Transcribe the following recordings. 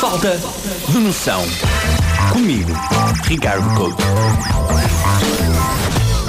Falta de noção. Comigo, Ricardo Couto.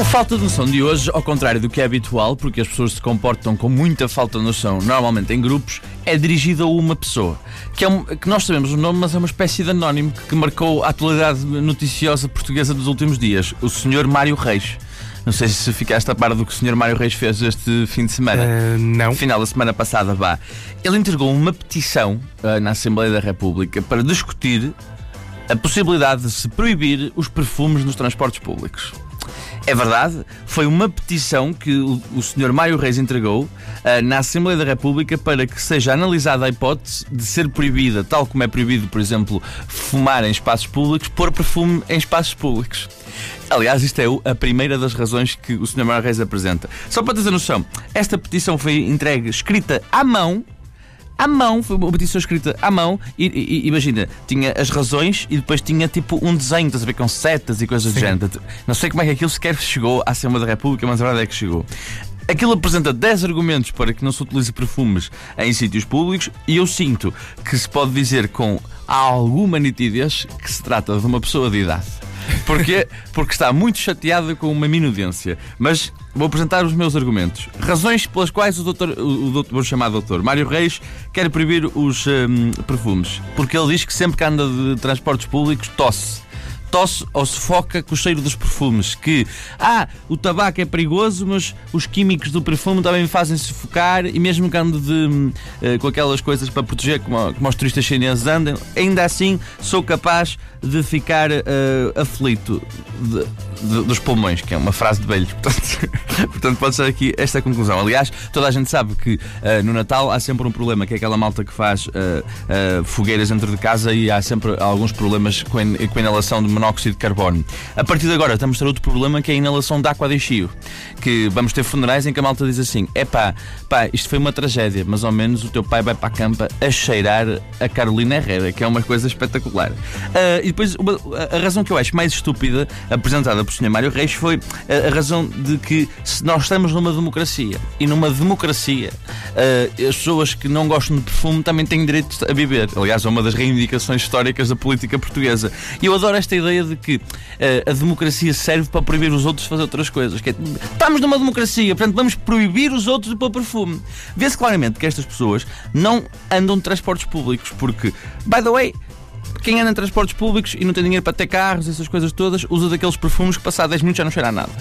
O falta de noção de hoje, ao contrário do que é habitual, porque as pessoas se comportam com muita falta de noção, normalmente em grupos, é dirigido a uma pessoa. Que, é um, que nós sabemos o nome, mas é uma espécie de anónimo que marcou a atualidade noticiosa portuguesa dos últimos dias, o Sr. Mário Reis. Não sei se ficaste a par do que o Sr. Mário Reis fez este fim de semana. Uh, não. Final da semana passada, vá. Ele entregou uma petição uh, na Assembleia da República para discutir a possibilidade de se proibir os perfumes nos transportes públicos. É verdade, foi uma petição que o, Sr. Mário Reis entregou uh, na Assembleia da República para que seja analisada a hipótese de ser proibida, tal como é proibido, por exemplo, fumar em espaços públicos, pôr perfume em espaços públicos. Aliás, isto é a primeira das razões que o Sr. Mário Reis apresenta. Só para ter noção, esta petição foi entregue, escrita à mão, à mão, foi uma petição escrita à mão, e, e, imagina, tinha as razões e depois tinha tipo um desenho, estás a ver, com setas e coisas Sim. do género. Não sei como é que aquilo sequer chegou à Assembleia da República, mas a verdade é que chegou. Aquilo apresenta 10 argumentos para que não se utilize perfumes em sítios públicos e eu sinto que se pode dizer com alguma nitidez que se trata de uma pessoa de idade. Porquê? Porque está muito chateado com uma minudência. Mas vou apresentar os meus argumentos. Razões pelas quais o doutor, o doutor vou chamar doutor, Mário Reis quer proibir os hum, perfumes. Porque ele diz que sempre que anda de transportes públicos tosse tosse ou sufoca com o cheiro dos perfumes. Que, ah, o tabaco é perigoso, mas os químicos do perfume também me fazem sufocar e mesmo que ande de, uh, com aquelas coisas para proteger, como, como os turistas chineses andam, ainda assim sou capaz de ficar uh, aflito de, de, dos pulmões, que é uma frase de velhos. Portanto, portanto, pode ser aqui esta conclusão. Aliás, toda a gente sabe que uh, no Natal há sempre um problema, que é aquela malta que faz fogueiras dentro de casa e há sempre alguns problemas com a, com a inalação de monóxido de carbono. A partir de agora estamos a ter outro problema que é a inalação de água de enchio. Que vamos ter funerais em que a malta diz assim: é pá, pá, isto foi uma tragédia, mas ao menos o teu pai vai para a campa a cheirar a Carolina Herrera, que é uma coisa espetacular. Uh, e depois, uma, a razão que eu acho mais estúpida, apresentada por Sr. Mário Reis, foi a, a, razão de que se nós estamos numa democracia e numa democracia uh, as pessoas que não gostam de perfume também têm direito a viver. Aliás, é uma das reivindicações históricas da política portuguesa. E eu adoro esta ideia ideia de que uh, a democracia serve para proibir os outros de fazer outras coisas. Que é, estamos numa democracia, portanto vamos proibir os outros de pôr perfume. Vê-se claramente que estas pessoas não andam de transportes públicos, porque, by the way, quem anda em transportes públicos e não tem dinheiro para ter carros, essas coisas todas, usa daqueles perfumes que passar 10 minutos já não cheira a nada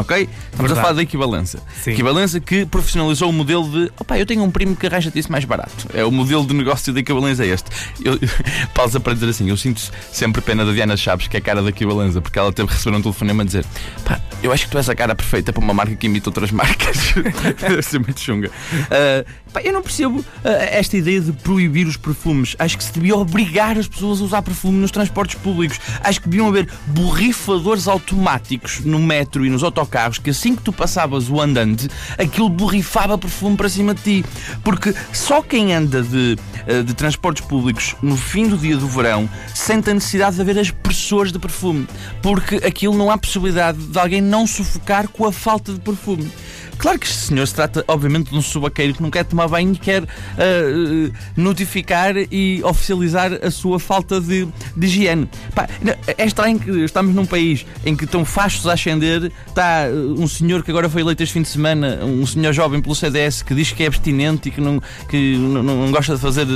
ok? Estamos Verdade. a falar da equivalência. Sim. Equivalência que profissionalizou o modelo de opa, eu tenho um primo que arranja isso mais barato. É o modelo de negócio da equivalência é este. Eu, pausa para dizer assim, eu sinto sempre pena da Diana Chaves, que é a cara da equivalência, porque ela teve que receber um telefonema a dizer pá, eu acho que tu és a cara perfeita para uma marca que imita outras marcas. Deve ser muito chunga. Uh, pá, eu não percebo uh, esta ideia de proibir os perfumes. Acho que se devia obrigar as pessoas a usar perfume nos transportes públicos. Acho que deviam haver borrifadores automáticos no metro e nos autocarros autocarros que assim que tu passavas o andante, aquilo borrifava perfume para cima de ti. Porque só quem anda de, eh, de transportes públicos no fim do dia do verão sente a necessidade de haver as pressores de perfume. Porque aquilo não há possibilidade de alguém não sufocar com a falta de perfume. Claro que este senhor se trata, obviamente, de um subaqueiro que não quer tomar banho e quer uh, notificar e oficializar a sua falta de, de higiene. Pá, é estranho que estamos num país em que estão fachos a ascender, está um senhor que agora foi eleito este fim de semana, um senhor jovem pelo CDS que diz que é abstinente e que não, que não, não gosta de fazer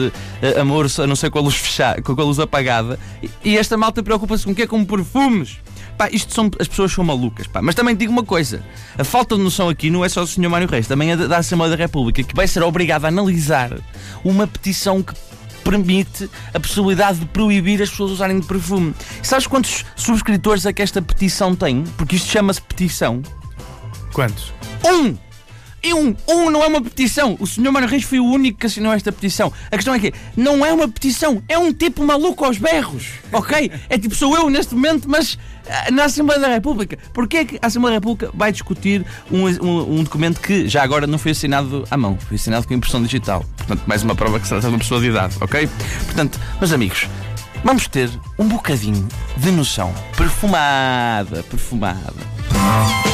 amor a não ser com a luz fechada, com a luz apagada. E esta malta preocupa-se com o quê? Com perfumes. Pá, isto são, as pessoas são malucas, pá. Mas também digo uma coisa: a falta de noção aqui não é só do Sr. Mário Reis, também é da Assembleia da República, que vai ser obrigado a analisar uma petição que permite a possibilidade de proibir as pessoas usarem de perfume. E sabes quantos subscritores é que esta petição tem? Porque isto chama-se petição. Quantos? Um! E um, um não é uma petição. O senhor Mário Reis foi o único que assinou esta petição. A questão é que não é uma petição, é um tipo maluco aos berros, ok? É tipo, sou eu neste momento, mas ah, na Assembleia da República. Porquê é que a Assembleia da República vai discutir um, um, um, documento que já agora não foi assinado à mão, foi assinado com impressão digital? Portanto, mais uma prova que se trata de uma pessoa de idade, ok? Portanto, meus amigos, vamos ter um bocadinho de noção perfumada, perfumada.